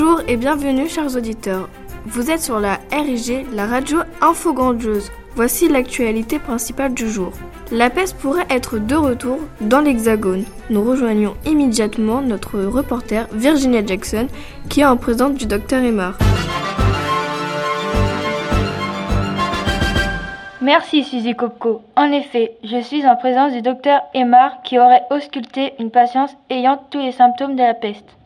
Bonjour et bienvenue chers auditeurs. Vous êtes sur la RIG, la radio Info Grandiose. Voici l'actualité principale du jour. La peste pourrait être de retour dans l'Hexagone. Nous rejoignons immédiatement notre reporter Virginia Jackson qui est en présence du docteur Emar. Merci Suzy Kopko. En effet, je suis en présence du docteur Emar qui aurait ausculté une patiente ayant tous les symptômes de la peste.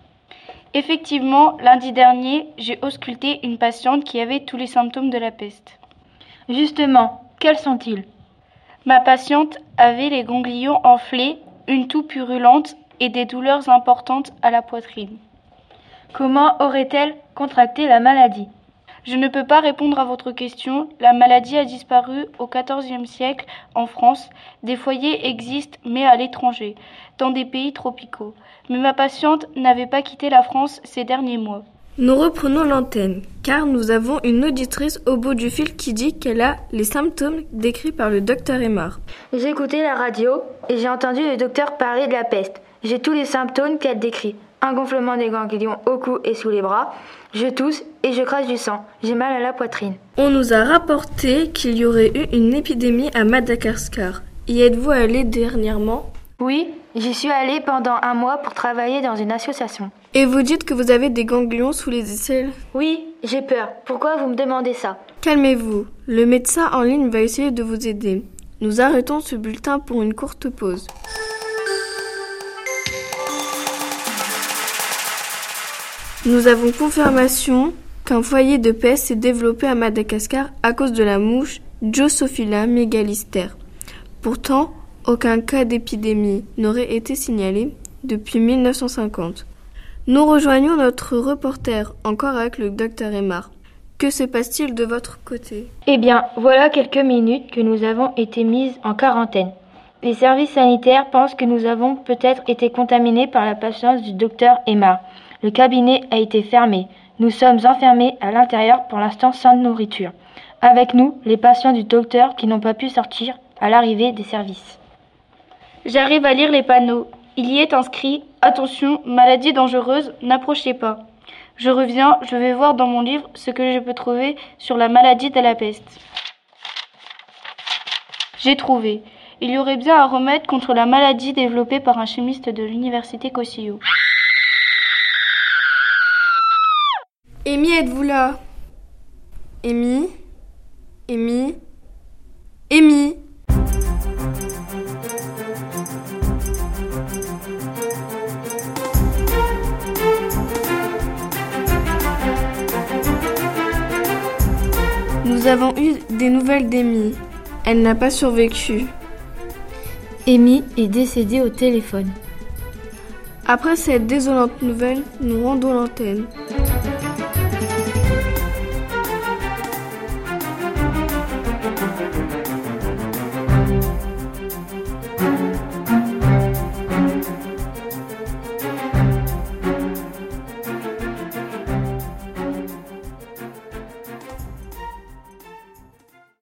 Effectivement, lundi dernier, j'ai ausculté une patiente qui avait tous les symptômes de la peste. Justement, quels sont-ils? Ma patiente avait les ganglions enflés, une toux purulente et des douleurs importantes à la poitrine. Comment aurait-elle contracté la maladie? Je ne peux pas répondre à votre question. La maladie a disparu au XIVe siècle en France. Des foyers existent, mais à l'étranger, dans des pays tropicaux. Mais ma patiente n'avait pas quitté la France ces derniers mois. Nous reprenons l'antenne, car nous avons une auditrice au bout du fil qui dit qu'elle a les symptômes décrits par le docteur Emar. J'ai écouté la radio et j'ai entendu le docteur parler de la peste. J'ai tous les symptômes qu'elle décrit. Un gonflement des ganglions au cou et sous les bras. Je tousse et je crache du sang. J'ai mal à la poitrine. On nous a rapporté qu'il y aurait eu une épidémie à Madagascar. Y êtes-vous allé dernièrement? Oui, j'y suis allée pendant un mois pour travailler dans une association. Et vous dites que vous avez des ganglions sous les aisselles? Oui, j'ai peur. Pourquoi vous me demandez ça? Calmez-vous. Le médecin en ligne va essayer de vous aider. Nous arrêtons ce bulletin pour une courte pause. Nous avons confirmation qu'un foyer de peste s'est développé à Madagascar à cause de la mouche Drosophila megalister. Pourtant, aucun cas d'épidémie n'aurait été signalé depuis 1950. Nous rejoignons notre reporter, encore avec le docteur Emar. Que se passe-t-il de votre côté? Eh bien, voilà quelques minutes que nous avons été mises en quarantaine. Les services sanitaires pensent que nous avons peut-être été contaminés par la patience du docteur Emar. Le cabinet a été fermé. Nous sommes enfermés à l'intérieur pour l'instant sans nourriture. Avec nous, les patients du docteur qui n'ont pas pu sortir à l'arrivée des services. J'arrive à lire les panneaux. Il y est inscrit Attention, maladie dangereuse, n'approchez pas. Je reviens, je vais voir dans mon livre ce que je peux trouver sur la maladie de la peste. J'ai trouvé. Il y aurait bien un remède contre la maladie développée par un chimiste de l'université Cossio. Amy, êtes-vous là? Amy? Amy? Amy? Nous avons eu des nouvelles d'Amy. Elle n'a pas survécu. Amy est décédée au téléphone. Après cette désolante nouvelle, nous rendons l'antenne.